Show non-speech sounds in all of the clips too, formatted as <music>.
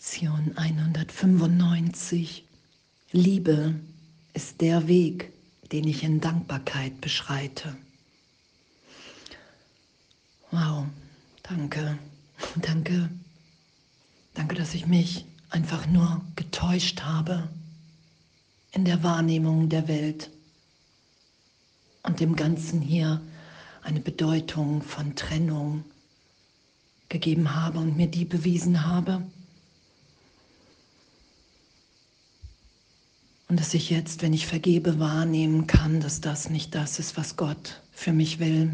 Lektion 195. Liebe ist der Weg, den ich in Dankbarkeit beschreite. Wow, danke, <laughs> danke, danke, dass ich mich einfach nur getäuscht habe in der Wahrnehmung der Welt und dem Ganzen hier eine Bedeutung von Trennung gegeben habe und mir die bewiesen habe. Und dass ich jetzt, wenn ich vergebe, wahrnehmen kann, dass das nicht das ist, was Gott für mich will.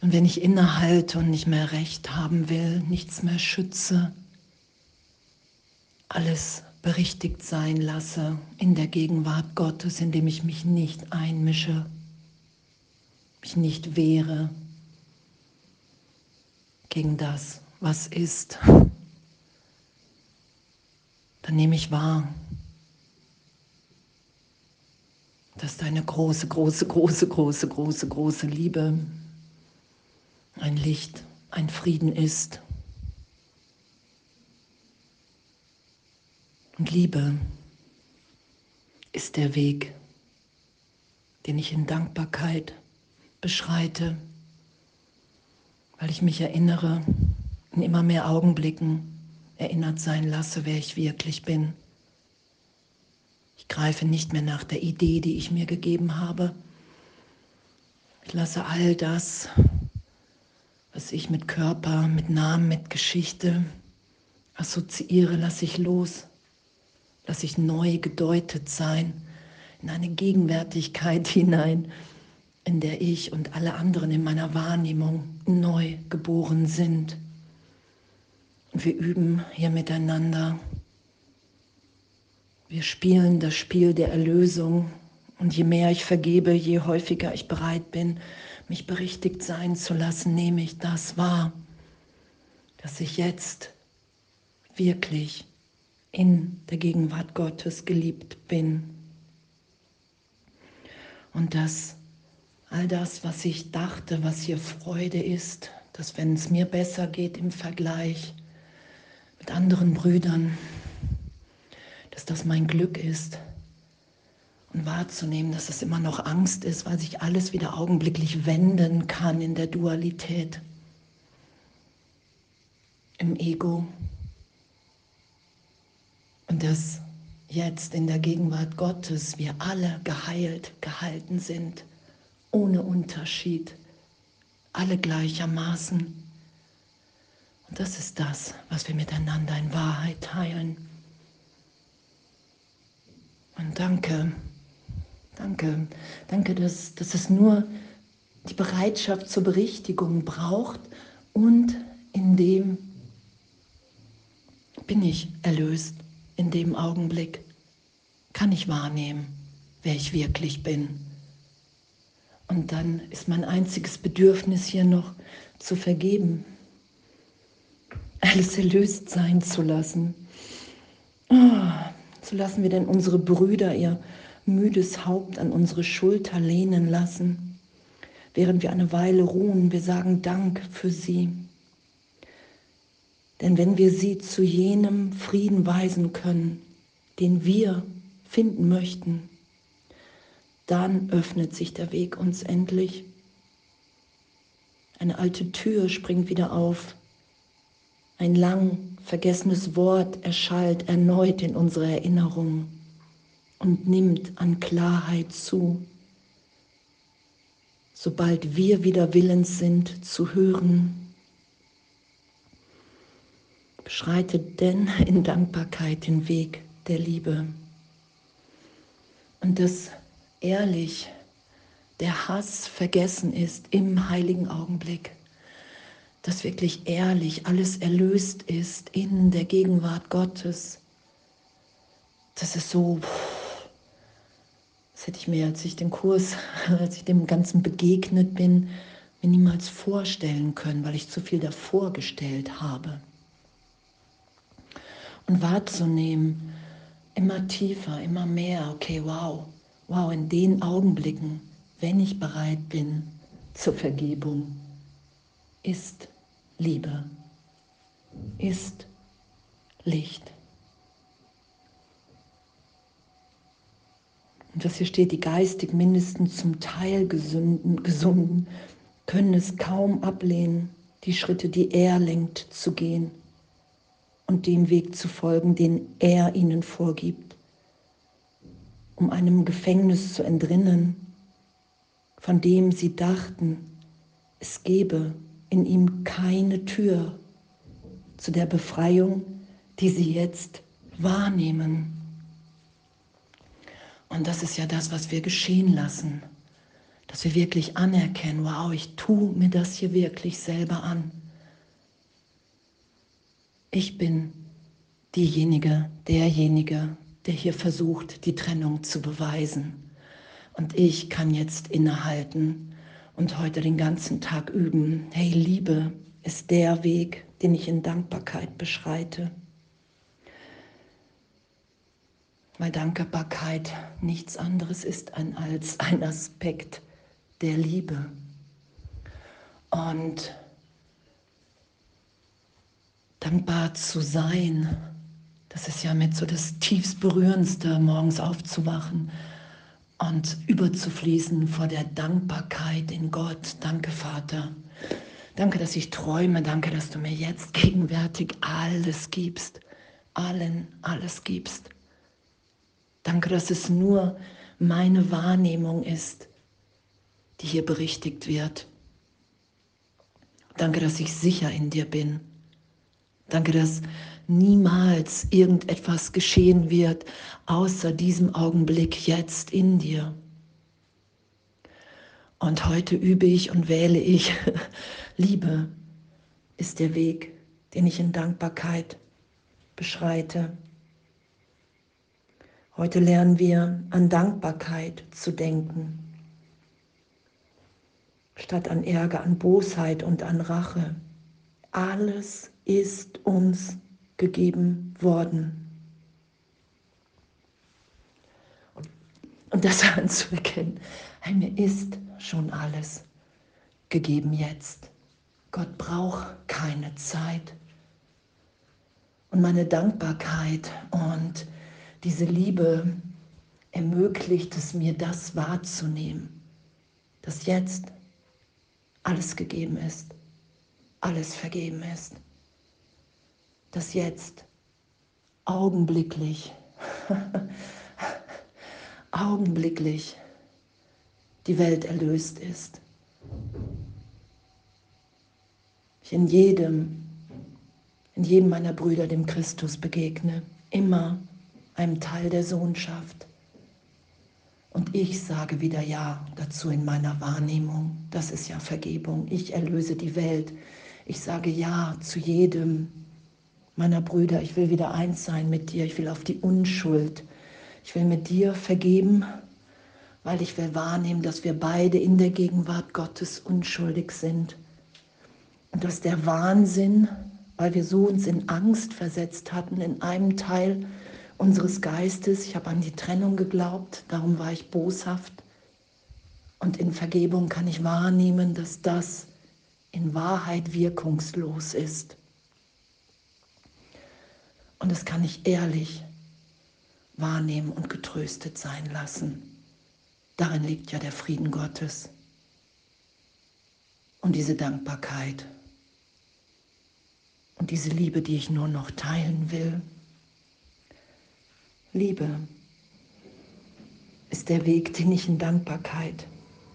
Und wenn ich innehalte und nicht mehr recht haben will, nichts mehr schütze, alles berichtigt sein lasse in der Gegenwart Gottes, indem ich mich nicht einmische, mich nicht wehre gegen das, was ist, dann nehme ich wahr, dass deine große, große, große, große, große, große Liebe ein Licht, ein Frieden ist. Und Liebe ist der Weg, den ich in Dankbarkeit beschreite, weil ich mich erinnere, in immer mehr Augenblicken erinnert sein lasse, wer ich wirklich bin. Ich greife nicht mehr nach der Idee, die ich mir gegeben habe. Ich lasse all das, was ich mit Körper, mit Namen, mit Geschichte assoziiere, lasse ich los. Lasse ich neu gedeutet sein in eine Gegenwärtigkeit <laughs> hinein, in der ich und alle anderen in meiner Wahrnehmung neu geboren sind. Wir üben hier miteinander. Wir spielen das Spiel der Erlösung. Und je mehr ich vergebe, je häufiger ich bereit bin, mich berichtigt sein zu lassen, nehme ich das wahr, dass ich jetzt wirklich in der Gegenwart Gottes geliebt bin. Und dass all das, was ich dachte, was hier Freude ist, dass wenn es mir besser geht im Vergleich mit anderen Brüdern, dass das mein Glück ist, und wahrzunehmen, dass es immer noch Angst ist, weil sich alles wieder augenblicklich wenden kann in der Dualität, im Ego. Und dass jetzt in der Gegenwart Gottes wir alle geheilt, gehalten sind, ohne Unterschied, alle gleichermaßen. Das ist das, was wir miteinander in Wahrheit teilen. Und danke. Danke, danke, dass, dass es nur die Bereitschaft zur Berichtigung braucht und in dem bin ich erlöst, in dem Augenblick kann ich wahrnehmen, wer ich wirklich bin. Und dann ist mein einziges Bedürfnis hier noch zu vergeben, alles erlöst sein zu lassen. Oh, so lassen wir denn unsere Brüder ihr müdes Haupt an unsere Schulter lehnen lassen, während wir eine Weile ruhen. Wir sagen Dank für sie. Denn wenn wir sie zu jenem Frieden weisen können, den wir finden möchten, dann öffnet sich der Weg uns endlich. Eine alte Tür springt wieder auf. Ein lang vergessenes Wort erschallt erneut in unserer Erinnerung und nimmt an Klarheit zu. Sobald wir wieder willens sind zu hören, beschreitet denn in Dankbarkeit den Weg der Liebe. Und dass ehrlich der Hass vergessen ist im heiligen Augenblick, dass wirklich ehrlich alles erlöst ist in der Gegenwart Gottes. Das ist so das hätte ich mir, als ich den Kurs, <laughs> als ich dem Ganzen begegnet bin, mir niemals vorstellen können, weil ich zu viel davor gestellt habe. Und wahrzunehmen, immer tiefer, immer mehr, okay, wow, wow, in den Augenblicken, wenn ich bereit bin zur Vergebung, ist Liebe. ist Licht. Und was hier steht, die geistig mindestens zum Teil gesunden, gesunden können es kaum ablehnen, die Schritte, die er lenkt, zu gehen und dem Weg zu folgen, den er ihnen vorgibt, um einem Gefängnis zu entrinnen, von dem sie dachten, es gebe in ihm keine Tür zu der Befreiung, die sie jetzt wahrnehmen. Und das ist ja das, was wir geschehen lassen, dass wir wirklich anerkennen, wow, ich tue mir das hier wirklich selber an. Ich bin diejenige, derjenige, der hier versucht, die Trennung zu beweisen. Und ich kann jetzt innehalten und heute den ganzen Tag üben. Hey, Liebe ist der Weg, den ich in Dankbarkeit beschreite. Weil Dankbarkeit nichts anderes ist als ein Aspekt der Liebe. Und dankbar zu sein, das ist ja mit so das tiefst berührendste, morgens aufzuwachen und überzufließen vor der Dankbarkeit in Gott. Danke, Vater. Danke, dass ich träume. Danke, dass du mir jetzt gegenwärtig alles gibst. Allen alles gibst. Danke, dass es nur meine Wahrnehmung ist, die hier berichtigt wird. Danke, dass ich sicher in dir bin. Danke, dass niemals irgendetwas geschehen wird, außer diesem Augenblick jetzt in dir. Und heute übe ich und wähle ich, <laughs> Liebe ist der Weg, den ich in Dankbarkeit beschreite. Heute lernen wir an Dankbarkeit zu denken, statt an Ärger, an Bosheit und an Rache. Alles ist uns gegeben worden. Und, das <laughs> anzuerkennen, mir ist schon alles gegeben jetzt. Gott braucht keine Zeit. Und meine Dankbarkeit und diese Liebe ermöglicht es mir, das wahrzunehmen, dass jetzt alles gegeben ist, alles vergeben ist, dass jetzt augenblicklich, <laughs> augenblicklich die Welt erlöst ist. Ich in jedem, in jedem meiner Brüder dem Christus begegne, immer einem Teil der Sohnschaft. Und ich sage wieder Ja dazu in meiner Wahrnehmung. Das ist ja Vergebung. Ich erlöse die Welt. Ich sage Ja zu jedem meiner Brüder. Ich will wieder eins sein mit dir. Ich will auf die Unschuld. Ich will mit dir vergeben, weil ich will wahrnehmen, dass wir beide in der Gegenwart Gottes unschuldig sind. Und dass der Wahnsinn, weil wir so uns in Angst versetzt hatten, in einem Teil unseres Geistes. Ich habe an die Trennung geglaubt, darum war ich boshaft. Und in Vergebung kann ich wahrnehmen, dass das in Wahrheit wirkungslos ist. Und das kann ich ehrlich wahrnehmen und getröstet sein lassen. Darin liegt ja der Frieden Gottes und diese Dankbarkeit und diese Liebe, die ich nur noch teilen will. Liebe ist der Weg, den ich in Dankbarkeit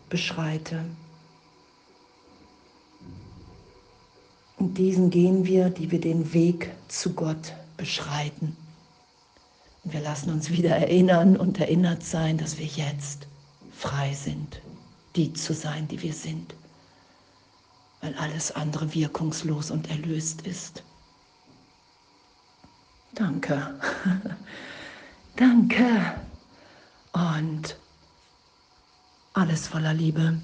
beschreite. Und diesen gehen wir, die wir den Weg zu Gott beschreiten. Und wir lassen uns wieder erinnern und erinnert sein, dass wir jetzt frei sind, die zu sein, die wir sind, weil alles andere wirkungslos und erlöst ist. Danke. <laughs> Danke. Und alles voller Liebe.